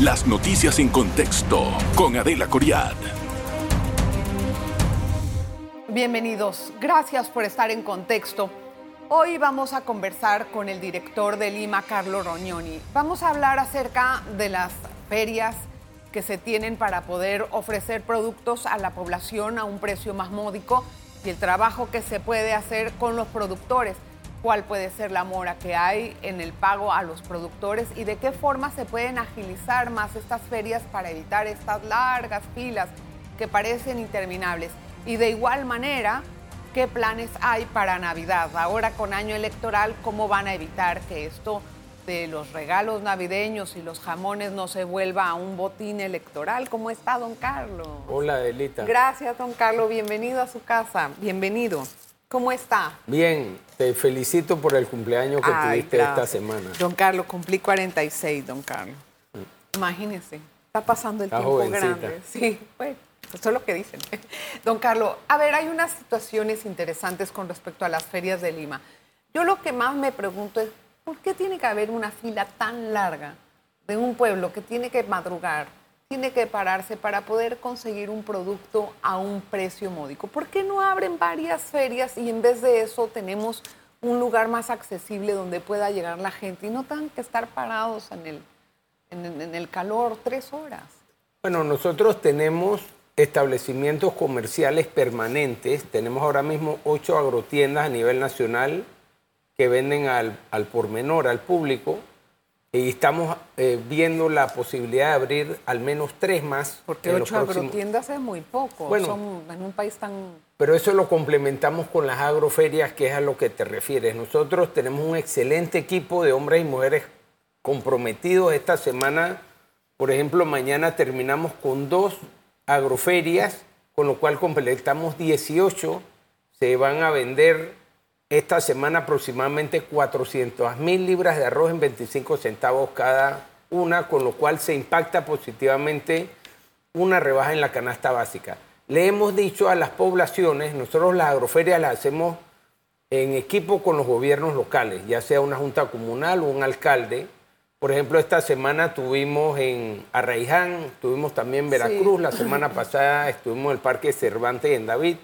Las noticias en contexto con Adela Coriad. Bienvenidos, gracias por estar en contexto. Hoy vamos a conversar con el director de Lima, Carlo Rognoni. Vamos a hablar acerca de las ferias que se tienen para poder ofrecer productos a la población a un precio más módico y el trabajo que se puede hacer con los productores cuál puede ser la mora que hay en el pago a los productores y de qué forma se pueden agilizar más estas ferias para evitar estas largas filas que parecen interminables. Y de igual manera, qué planes hay para Navidad. Ahora con año electoral, ¿cómo van a evitar que esto de los regalos navideños y los jamones no se vuelva a un botín electoral? ¿Cómo está, don Carlos? Hola, Delita. Gracias, don Carlos. Bienvenido a su casa. Bienvenido. ¿Cómo está? Bien, te felicito por el cumpleaños que tuviste esta semana. Don Carlos, cumplí 46, don Carlos. Imagínese, está pasando el tiempo grande. Sí, pues, eso es lo que dicen. Don Carlos, a ver, hay unas situaciones interesantes con respecto a las ferias de Lima. Yo lo que más me pregunto es, ¿por qué tiene que haber una fila tan larga de un pueblo que tiene que madrugar tiene que pararse para poder conseguir un producto a un precio módico. ¿Por qué no abren varias ferias y en vez de eso tenemos un lugar más accesible donde pueda llegar la gente y no tengan que estar parados en el, en, el calor tres horas? Bueno, nosotros tenemos establecimientos comerciales permanentes. Tenemos ahora mismo ocho agrotiendas a nivel nacional que venden al, al por menor, al público y estamos eh, viendo la posibilidad de abrir al menos tres más. Porque ocho agrotiendas es muy poco, bueno, en un país tan... Pero eso lo complementamos con las agroferias, que es a lo que te refieres. Nosotros tenemos un excelente equipo de hombres y mujeres comprometidos. Esta semana, por ejemplo, mañana terminamos con dos agroferias, con lo cual completamos 18. Se van a vender esta semana aproximadamente 400 mil libras de arroz en 25 centavos cada una, con lo cual se impacta positivamente una rebaja en la canasta básica. Le hemos dicho a las poblaciones, nosotros las agroferias las hacemos en equipo con los gobiernos locales, ya sea una junta comunal o un alcalde. Por ejemplo, esta semana tuvimos en Arraiján, tuvimos también en Veracruz, la semana pasada estuvimos en el Parque Cervantes en David,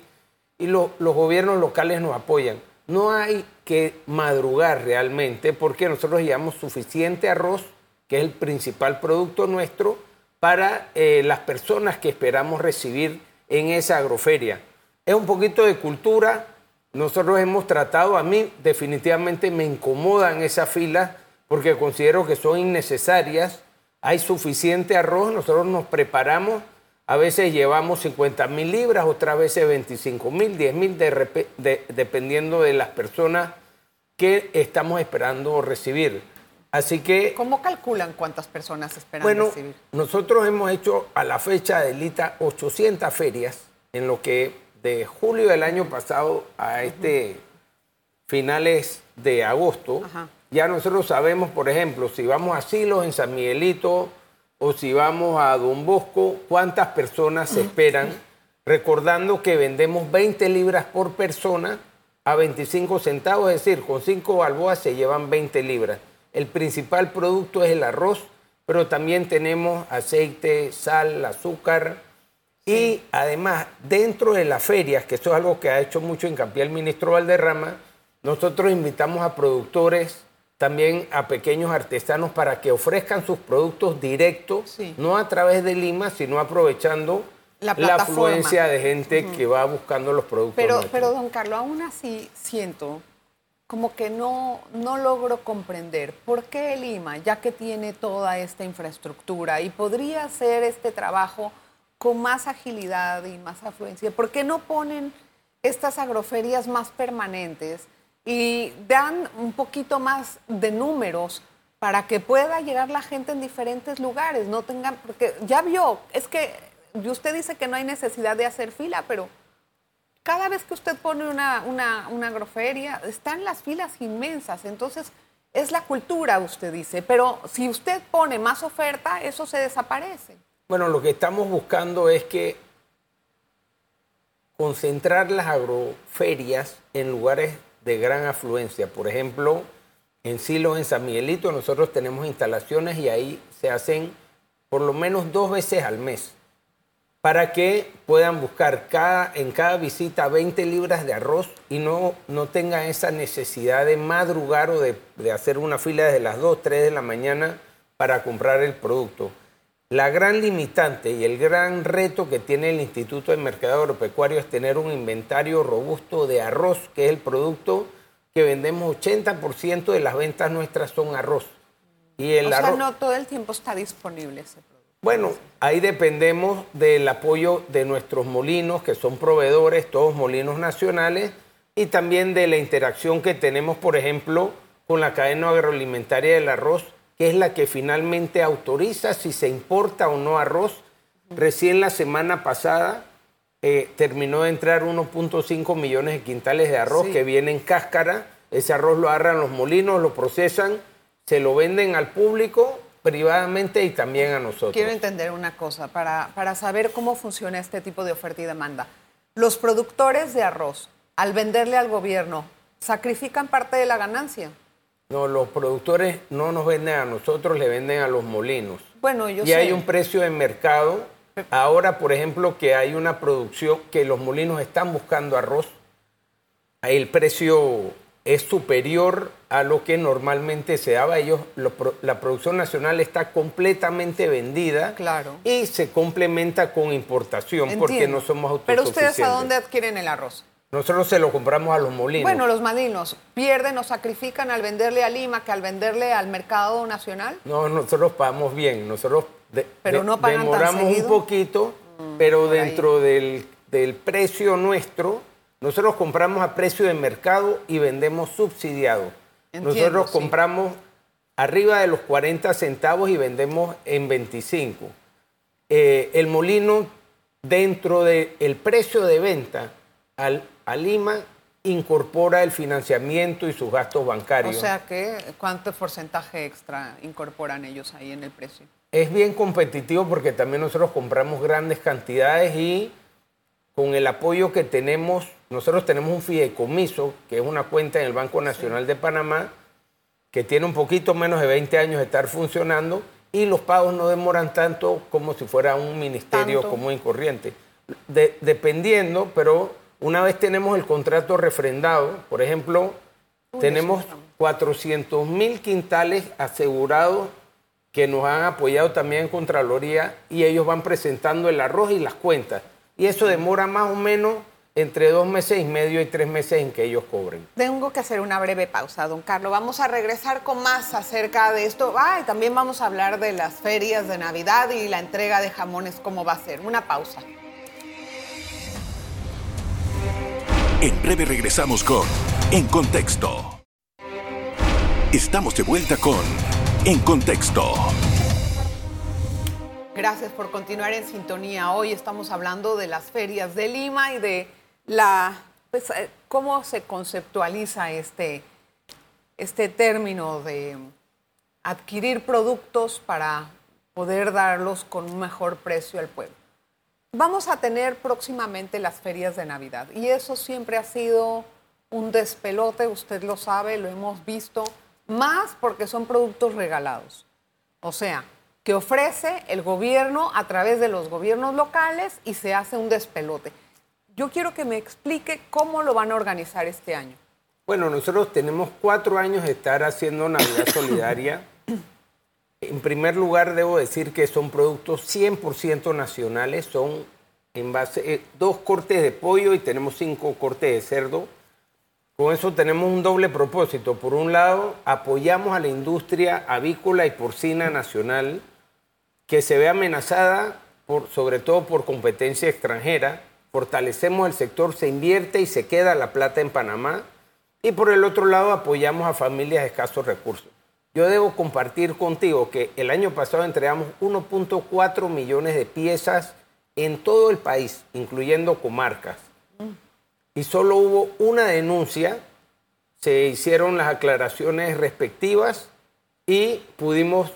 y los gobiernos locales nos apoyan. No hay que madrugar realmente porque nosotros llevamos suficiente arroz, que es el principal producto nuestro, para eh, las personas que esperamos recibir en esa agroferia. Es un poquito de cultura. Nosotros hemos tratado, a mí definitivamente me incomodan esas filas porque considero que son innecesarias. Hay suficiente arroz, nosotros nos preparamos a veces llevamos 50 mil libras, otras veces 25 mil, 10 mil, dependiendo de las personas que estamos esperando recibir. Así que... ¿Cómo calculan cuántas personas esperan bueno, recibir? Nosotros hemos hecho a la fecha de Lita 800 ferias, en lo que de julio del año pasado a este finales de agosto, ya nosotros sabemos, por ejemplo, si vamos a Silos en San Miguelito, o si vamos a Don Bosco, cuántas personas se esperan, recordando que vendemos 20 libras por persona a 25 centavos, es decir, con 5 balboas se llevan 20 libras. El principal producto es el arroz, pero también tenemos aceite, sal, azúcar. Y además, dentro de las ferias, que eso es algo que ha hecho mucho hincapié el ministro Valderrama, nosotros invitamos a productores también a pequeños artesanos para que ofrezcan sus productos directos, no a través de Lima, sino aprovechando la, afluencia de gente que va buscando los productos. Pero, pero, don Carlos, aún así siento como que no, no logro comprender por qué Lima, ya que tiene toda esta infraestructura y podría hacer este trabajo con más agilidad y más afluencia, ¿por qué no ponen estas agroferias más permanentes? Y dan un poquito más de números para que pueda llegar la gente en diferentes lugares, no tengan, porque ya vio, es que usted dice que no hay necesidad de hacer fila, pero cada vez que usted pone una, una, una agroferia, están las filas inmensas, entonces es la cultura, usted dice, pero si usted pone más oferta, eso se desaparece. Bueno, lo que estamos buscando es que concentrar las agroferias en lugares de gran afluencia. Por ejemplo, en Silos, en San Miguelito, nosotros tenemos instalaciones y ahí se hacen por lo menos dos veces al mes para que puedan buscar cada, en cada visita 20 libras de arroz y no, no tengan esa necesidad de madrugar o de, de hacer una fila desde las 2, 3 de la mañana para comprar el producto. La gran limitante y el gran reto que tiene el Instituto de Mercado Agropecuario es tener un inventario robusto de arroz, que es el producto que vendemos 80% de las ventas nuestras son arroz. Y el o sea, no todo el tiempo está disponible ese producto. Bueno, ahí dependemos del apoyo de nuestros molinos, que son proveedores, todos molinos nacionales, y también de la interacción que tenemos, por ejemplo, con la cadena agroalimentaria del arroz, que es la que finalmente autoriza si se importa o no arroz. Recién la semana pasada eh, terminó de entrar 1.5 millones de quintales de arroz que viene en cáscara. Ese arroz lo agarran los molinos, lo procesan, se lo venden al público privadamente y también a nosotros. Quiero entender una cosa, para, para saber cómo funciona este tipo de oferta y demanda. Los productores de arroz, al venderle al gobierno, ¿sacrifican parte de la ganancia? No, los productores no nos venden a nosotros, le venden a los molinos. Bueno, yo y hay un precio de mercado. Ahora, por ejemplo, que hay una producción que los molinos están buscando arroz, el precio es superior a lo que normalmente se daba. Ellos, la producción nacional está completamente vendida claro. y se complementa con importación porque no somos autosuficientes. Pero ustedes a dónde adquieren el arroz? Nosotros se lo compramos a los molinos. Bueno, los molinos pierden o sacrifican al venderle a Lima que al venderle al mercado nacional. No, nosotros pagamos bien. Nosotros pero no demoramos un poquito, mm, pero dentro del, del precio nuestro nosotros compramos a precio de mercado y vendemos subsidiado. Nosotros compramos arriba de los 40 centavos y vendemos en 25. Eh, el molino, dentro del precio de venta al, a Lima, incorpora el financiamiento y sus gastos bancarios. O sea que, ¿cuánto porcentaje extra incorporan ellos ahí en el precio? Es bien competitivo porque también nosotros compramos grandes cantidades y con el apoyo que tenemos, nosotros tenemos un fideicomiso, que es una cuenta en el Banco Nacional de Panamá, que tiene un poquito menos de 20 años de estar funcionando y los pagos no demoran tanto como si fuera un ministerio común y corriente. dependiendo, pero una vez tenemos el contrato refrendado, por ejemplo, tenemos 400 mil quintales asegurados que nos han apoyado también en Contraloría y ellos van presentando el arroz y las cuentas y eso demora más o menos entre dos meses y medio y tres meses en que ellos cobren. Tengo que hacer una breve pausa, don Carlos. Vamos a regresar con más acerca de esto. Ah, y también vamos a hablar de las ferias de Navidad y la entrega de jamones, cómo va a ser. Una pausa. En breve regresamos con En Contexto. Estamos de vuelta con En Contexto. Gracias por continuar en sintonía. Hoy estamos hablando de las ferias de Lima y de la pues, eh, cómo se conceptualiza este, este término de adquirir productos para poder darlos con un mejor precio al pueblo. Vamos a tener próximamente las ferias de Navidad y eso siempre ha sido un despelote, usted lo sabe, lo hemos visto, más porque son productos regalados. O sea, que ofrece el gobierno a través de los gobiernos locales y se hace un despelote. Yo quiero que me explique cómo lo van a organizar este año. Bueno, nosotros tenemos cuatro años de estar haciendo Navidad Solidaria. En primer lugar, debo decir que son productos 100% nacionales, son en base eh, dos cortes de pollo y tenemos cinco cortes de cerdo. Con eso tenemos un doble propósito. Por un lado, apoyamos a la industria avícola y porcina nacional que se ve amenazada sobre todo por competencia extranjera, fortalecemos el sector, se invierte y se queda la plata en Panamá, y por el otro lado apoyamos a familias de escasos recursos. Yo debo compartir contigo que el año pasado entregamos 1.4 millones de piezas en todo el país, incluyendo comarcas. Y solo hubo una denuncia, se hicieron las aclaraciones respectivas y pudimos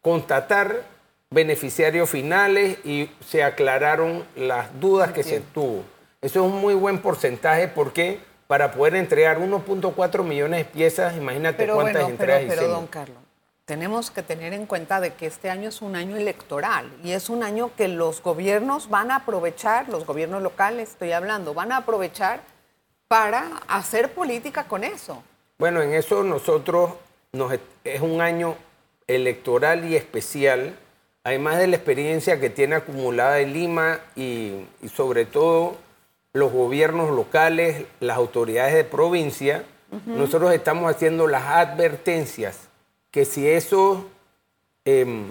constatar beneficiarios finales y se aclararon las dudas que se tuvo. Eso es un muy buen porcentaje porque para poder entregar 1.4 millones de piezas, imagínate cuántas entregas pero, pero, don Carlos, tenemos que tener en cuenta de que este año es un año electoral y es un año que los gobiernos van a aprovechar, los gobiernos locales estoy hablando, van a aprovechar para hacer política con eso. Bueno, en eso nosotros nos, es un año electoral y especial, además de la experiencia que tiene acumulada en Lima y, y sobre todo los gobiernos locales, las autoridades de provincia, nosotros estamos haciendo las advertencias que si esos em,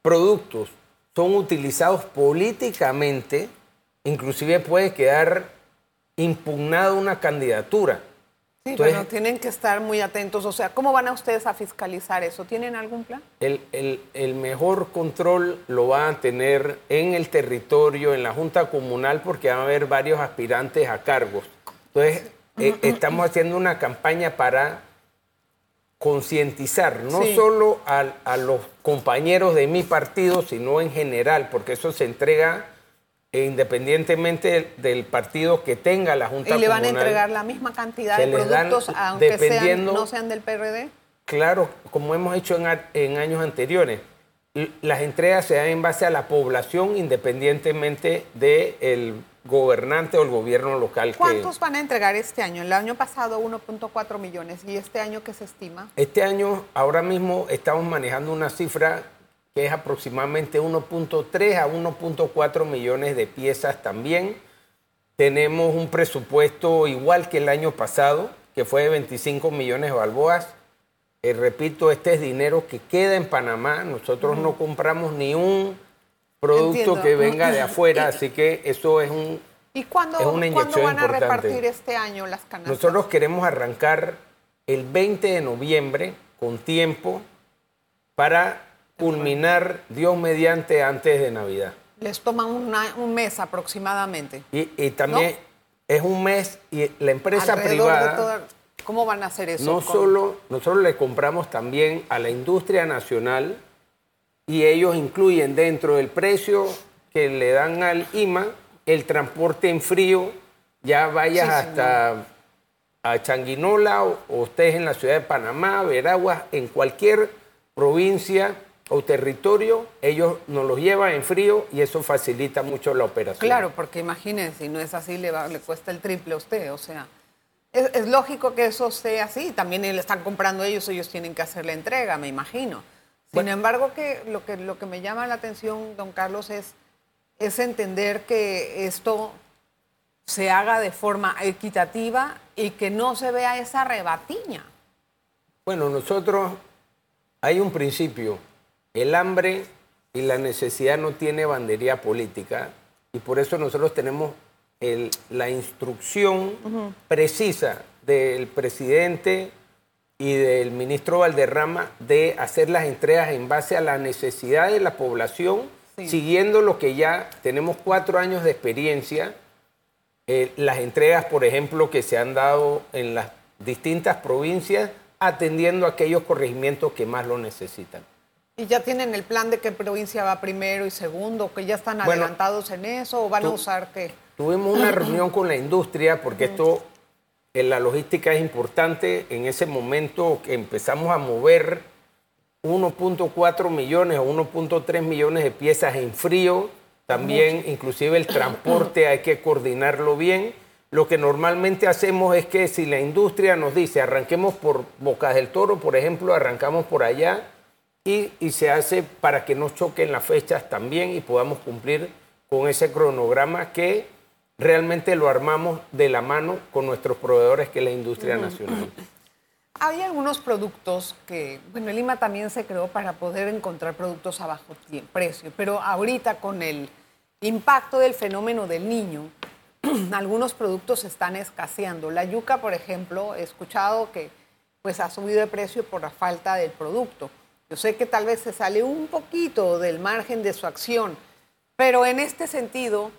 productos son utilizados políticamente, inclusive puede quedar impugnada una candidatura. Sí, pero tienen que estar muy atentos. O sea, ¿cómo van a ustedes a fiscalizar eso? ¿Tienen algún plan? El, el, mejor control lo van a tener en el territorio, en la Junta Comunal, porque van a haber varios aspirantes a cargos. Entonces, eh, estamos haciendo una campaña para concientizar no solo a, los compañeros de mi partido, sino en general, porque eso se entrega independientemente del partido que tenga la Junta Comunal. ¿Y le van a entregar la misma cantidad de productos, aunque sean, no sean del PRD? Claro, como hemos hecho en, años anteriores. Las entregas se dan en base a la población, independientemente del gobernante o el gobierno local. ¿Cuántos van a entregar este año? El año pasado 1.4 millones. ¿Y este año qué se estima? Este año, ahora mismo, estamos manejando una cifra que es aproximadamente 1.3 a 1.4 millones de piezas también. Tenemos un presupuesto igual que el año pasado, que fue de 25 millones de balboas. Eh, repito, este es dinero que queda en Panamá. Nosotros no compramos ni un producto que venga de afuera, así que eso es un ¿Y cuándo, ¿cuándo van a repartir este año las canastas? Nosotros queremos arrancar el 20 de noviembre con tiempo para culminar Dios mediante antes de Navidad. Les toma un mes aproximadamente. Y, también es un mes y la empresa privada... ¿Cómo van a hacer eso? No solo, nosotros le compramos también a la industria nacional y ellos incluyen dentro del precio que le dan al IMA el transporte en frío, ya vayas hasta a Changuinola o, ustedes en la ciudad de Panamá, Veragua, en cualquier provincia o territorio, ellos nos los llevan en frío y eso facilita mucho la operación. Claro, porque imagínense, si no es así, le, va, le cuesta el triple a usted, o sea, es, es lógico que eso sea así, también le están comprando ellos, ellos tienen que hacer la entrega, me imagino. Sin embargo, que lo, que lo que me llama la atención, don Carlos, es, es entender que esto se haga de forma equitativa y que no se vea esa rebatiña. Bueno, nosotros hay un principio, el hambre y la necesidad no tiene bandería política y por eso nosotros tenemos la instrucción precisa del presidente y del ministro Valderrama de hacer las entregas en base a la necesidad de la población, siguiendo lo que ya tenemos cuatro años de experiencia. Eh, las entregas, por ejemplo, que se han dado en las distintas provincias, atendiendo a aquellos corregimientos que más lo necesitan. ¿Y ya tienen el plan de qué provincia va primero y segundo? ¿Que ya están adelantados en eso o van a usar qué? Tuvimos una reunión con la industria porque esto la logística es importante. En ese momento que empezamos a mover 1.4 millones o 1.3 millones de piezas en frío, también inclusive el transporte hay que coordinarlo bien. Lo que normalmente hacemos es que si la industria nos dice arranquemos por Bocas del Toro, por ejemplo, arrancamos por allá y, y se hace para que no choquen las fechas también y podamos cumplir con ese cronograma que realmente lo armamos de la mano con nuestros proveedores, que es la industria nacional. Hay algunos productos que, bueno, Lima también se creó para poder encontrar productos a bajo precio, pero ahorita con el impacto del fenómeno del niño, algunos productos están escaseando. La yuca, por ejemplo, he escuchado que pues ha subido de precio por la falta del producto. Yo sé que tal vez se sale un poquito del margen de su acción, pero en este sentido,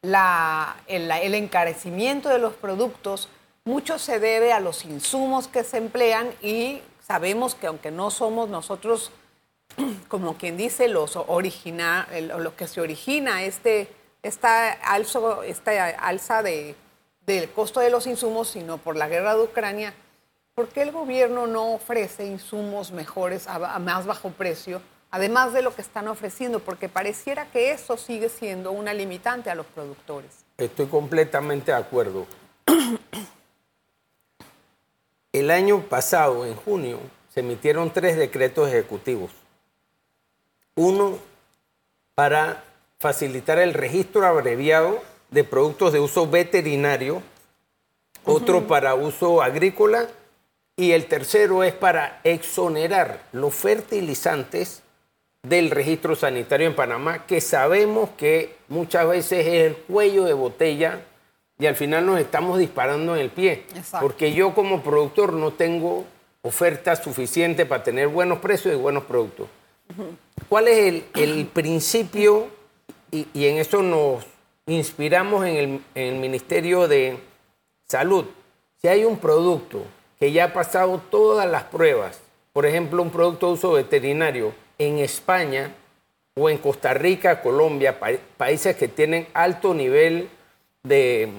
el, encarecimiento de los productos, mucho se debe a los insumos que se emplean y sabemos que aunque no somos nosotros, como quien dice, los origina, lo que se origina este, esta, esta alza de, del costo de los insumos, sino por la guerra de Ucrania, ¿por qué el gobierno no ofrece insumos mejores a, a más bajo precio, además de lo que están ofreciendo? Porque pareciera que eso sigue siendo una limitante a los productores. Estoy completamente de acuerdo. El año pasado, en junio, se emitieron tres decretos ejecutivos. Uno para facilitar el registro abreviado de productos de uso veterinario, otro para uso agrícola y el tercero es para exonerar los fertilizantes del registro sanitario en Panamá, que sabemos que muchas veces es el cuello de botella y al final nos estamos disparando en el pie. Porque yo como productor no tengo oferta suficiente para tener buenos precios y buenos productos. ¿Cuál es el, principio? Y, en eso nos inspiramos en el, en el Ministerio de Salud. Si hay un producto que ya ha pasado todas las pruebas, por ejemplo, un producto de uso veterinario en España o en Costa Rica, Colombia, países que tienen alto nivel de,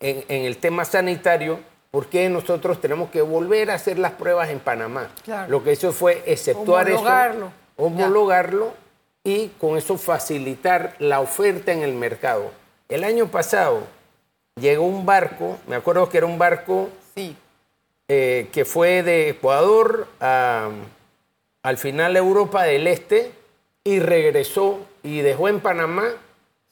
en, el tema sanitario, ¿por qué nosotros tenemos que volver a hacer las pruebas en Panamá? Lo que hizo fue exceptuar homologarlo. eso, homologarlo y con eso facilitar la oferta en el mercado. El año pasado llegó un barco, me acuerdo que era un barco sí. Eh, que fue de Ecuador a al final Europa del Este y regresó y dejó en Panamá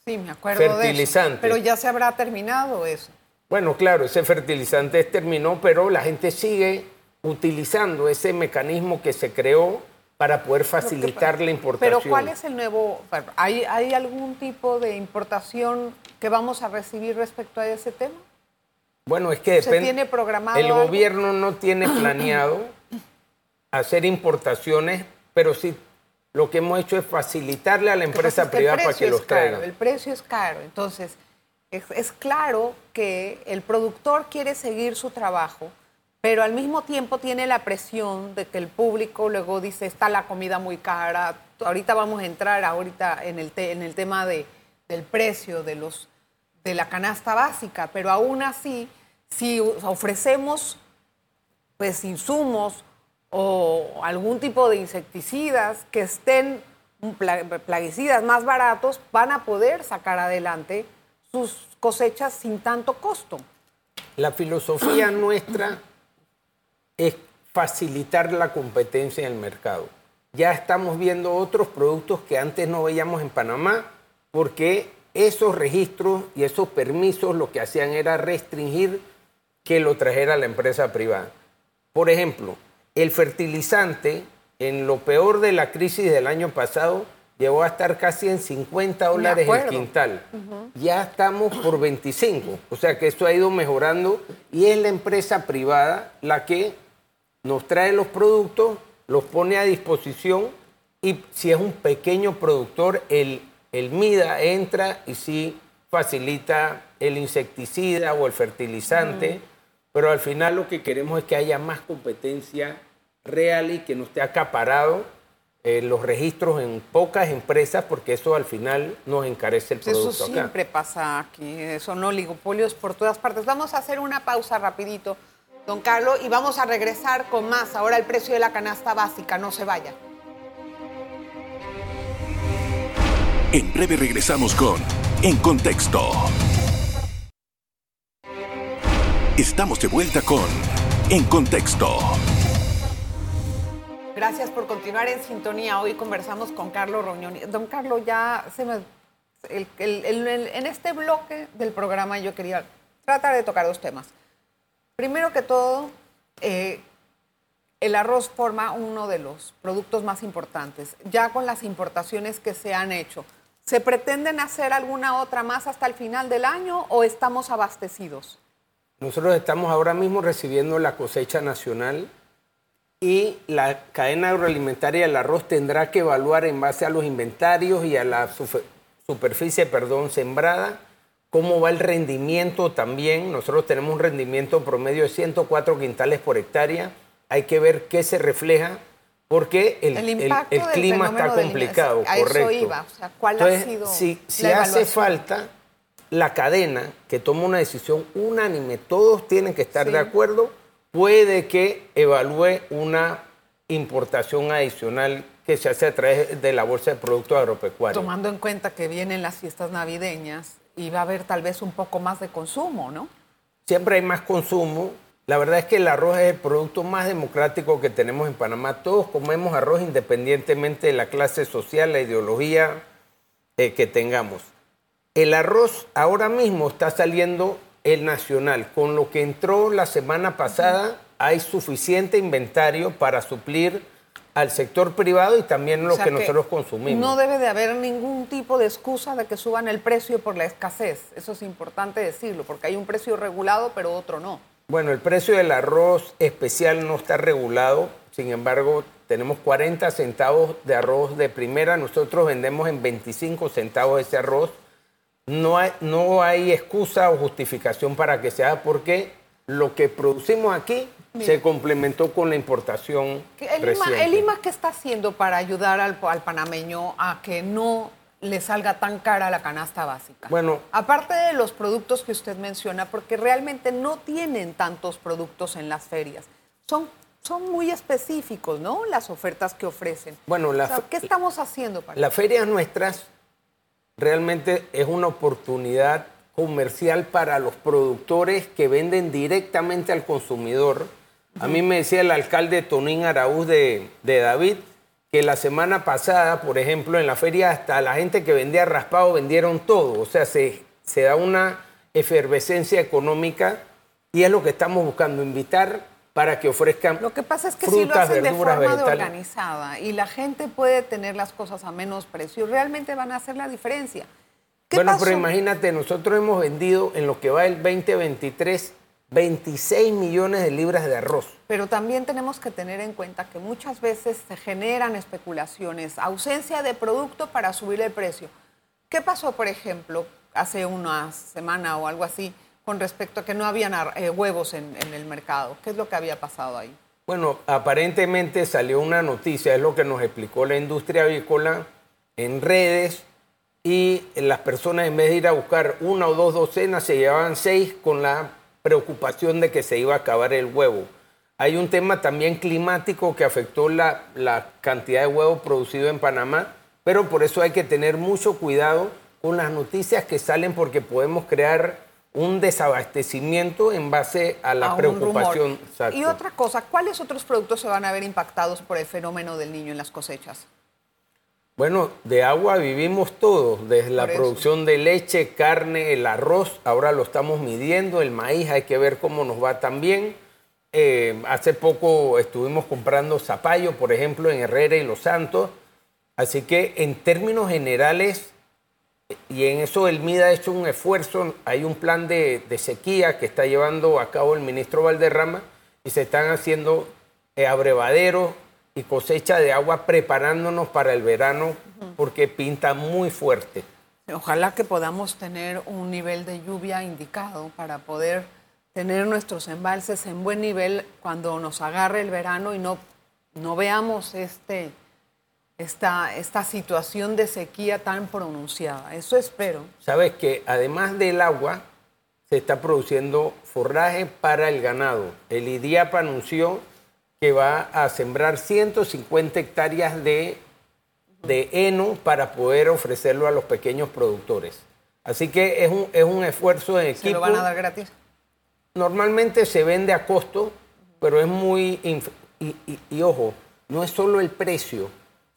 sí, me acuerdo fertilizante. Pero ya se habrá terminado eso. Bueno, claro, ese fertilizante terminó, pero la gente sigue utilizando ese mecanismo que se creó para poder facilitar la importación. Pero ¿cuál es el nuevo? ¿Hay, ¿Hay algún tipo de importación que vamos a recibir respecto a ese tema? Bueno, es que depende. ¿Se tiene programado? El gobierno no tiene planeado hacer importaciones, pero sí lo que hemos hecho es facilitarle a la empresa privada para que los traiga. El precio es caro, entonces es, claro que el productor quiere seguir su trabajo, pero al mismo tiempo tiene la presión de que el público luego dice, está la comida muy cara, ahorita vamos a entrar ahorita en el, en el tema de, del precio de, los, de la canasta básica, pero aún así, si ofrecemos pues insumos o algún tipo de insecticidas que estén plaguicidas más baratos, van a poder sacar adelante sus cosechas sin tanto costo. La filosofía nuestra es facilitar la competencia en el mercado. Ya estamos viendo otros productos que antes no veíamos en Panamá porque esos registros y esos permisos lo que hacían era restringir que lo trajera la empresa privada. Por ejemplo, el fertilizante, en lo peor de la crisis del año pasado, llegó a estar casi en 50 dólares el quintal. Ya estamos por 25. O sea que esto ha ido mejorando y es la empresa privada la que nos trae los productos, los pone a disposición y si es un pequeño productor, el, el MIDA entra y sí facilita el insecticida o el fertilizante pero al final lo que queremos es que haya más competencia real y que no esté acaparado eh, los registros en pocas empresas, porque eso al final nos encarece el producto. Eso siempre pasa aquí, son oligopolios por todas partes. Vamos a hacer una pausa rapidito, don Carlos, y vamos a regresar con más. Ahora el precio de la canasta básica, no se vaya. En breve regresamos con En Contexto. Estamos de vuelta con En Contexto. Gracias por continuar en sintonía. Hoy conversamos con Carlos Roñoni. Don Carlos, ya se me, en este bloque del programa yo quería tratar de tocar dos temas. Primero que todo, eh, el arroz forma uno de los productos más importantes. Ya con las importaciones que se han hecho, ¿se pretenden hacer alguna otra más hasta el final del año o estamos abastecidos? Nosotros estamos ahora mismo recibiendo la cosecha nacional y la cadena agroalimentaria del arroz tendrá que evaluar en base a los inventarios y a la superficie, perdón, sembrada, cómo va el rendimiento también. Nosotros tenemos un rendimiento promedio de 104 quintales por hectárea. Hay que ver qué se refleja porque el, clima está complicado, correcto. ¿cuál ha sido si, si hace falta la cadena que toma una decisión unánime, todos tienen que estar de acuerdo, puede que evalúe una importación adicional que se hace a través de la Bolsa de Productos Agropecuarios. Tomando en cuenta que vienen las fiestas navideñas y va a haber tal vez un poco más de consumo, ¿no? Siempre hay más consumo. La verdad es que el arroz es el producto más democrático que tenemos en Panamá. Todos comemos arroz independientemente de la clase social, la ideología eh, que tengamos. El arroz ahora mismo está saliendo el nacional. Con lo que entró la semana pasada, hay suficiente inventario para suplir al sector privado y también lo que, nosotros consumimos. No debe de haber ningún tipo de excusa de que suban el precio por la escasez. Eso es importante decirlo, porque hay un precio regulado, pero otro no. Bueno, el precio del arroz especial no está regulado, sin embargo, tenemos 40 centavos de arroz de primera, nosotros vendemos en 25 centavos ese arroz. No hay, no hay excusa o justificación para que sea porque lo que producimos aquí se complementó con la importación. ¿El IMA, ¿El IMA, qué está haciendo para ayudar al, panameño a que no le salga tan cara la canasta básica? Bueno. Aparte de los productos que usted menciona, porque realmente no tienen tantos productos en las ferias. Son, son muy específicos, ¿no? Las ofertas que ofrecen. Bueno, ¿qué estamos haciendo para Las ferias nuestras realmente es una oportunidad comercial para los productores que venden directamente al consumidor a mí me decía el alcalde Tonín Araúz de, David que la semana pasada, por ejemplo, en la feria hasta la gente que vendía raspado vendieron todo. O sea, se, se da una efervescencia económica y es lo que estamos buscando, invitar para que ofrezcan Lo que pasa es que si lo hacen de forma organizada y la gente puede tener las cosas a menos precio, realmente van a hacer la diferencia. bueno, pero imagínate, nosotros hemos vendido en lo que va el 2023 26 millones de libras de arroz. Pero también tenemos que tener en cuenta que muchas veces se generan especulaciones, ausencia de producto para subir el precio. ¿Qué pasó, por ejemplo, hace una semana o algo así con respecto a que no habían eh, huevos en, el mercado? ¿Qué es lo que había pasado ahí? Bueno, aparentemente salió una noticia, es lo que nos explicó la industria avícola en redes, y las personas en vez de ir a buscar una o dos docenas se llevaban seis con la preocupación de que se iba a acabar el huevo. Hay un tema también climático que afectó la, cantidad de huevo producido en Panamá, pero por eso hay que tener mucho cuidado con las noticias que salen porque podemos crear un desabastecimiento en base a la preocupación. Y otra cosa, ¿cuáles otros productos se van a ver impactados por el fenómeno del niño en las cosechas? Bueno, de agua vivimos todos, desde la producción de leche, carne, el arroz, ahora lo estamos midiendo, el maíz, hay que ver cómo nos va también. Eh, hace poco estuvimos comprando zapallo, por ejemplo, en Herrera y Los Santos. Así que en términos generales, y en eso el MIDA ha hecho un esfuerzo, hay un plan de, sequía que está llevando a cabo el ministro Valderrama y se están haciendo eh, abrevaderos y cosecha de agua preparándonos para el verano porque pinta muy fuerte. Ojalá que podamos tener un nivel de lluvia indicado para poder tener nuestros embalses en buen nivel cuando nos agarre el verano y no, no veamos este, esta, esta situación de sequía tan pronunciada. Eso espero. Sabes que además del agua, se está produciendo forraje para el ganado. El IDIAP anunció que va a sembrar 150 hectáreas de, de heno para poder ofrecerlo a los pequeños productores. Así que es un, es un esfuerzo en equipo. ¿Se lo van a dar gratis? Normalmente se vende a costo, pero es muy... Y, y, ojo, no es solo el precio,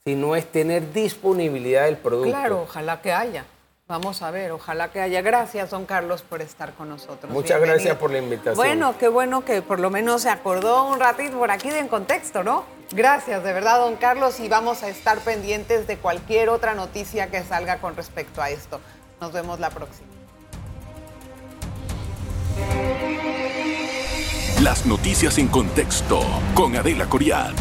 sino es tener disponibilidad del producto. Claro, ojalá que haya. Vamos a ver, ojalá que haya. Gracias, don Carlos, por estar con nosotros. Muchas gracias por la invitación. Bueno, qué bueno que por lo menos se acordó un ratito por aquí de en contexto, ¿no? Gracias, de verdad, don Carlos, y vamos a estar pendientes de cualquier otra noticia que salga con respecto a esto. Nos vemos la próxima. Las noticias en contexto con Adela Coriad.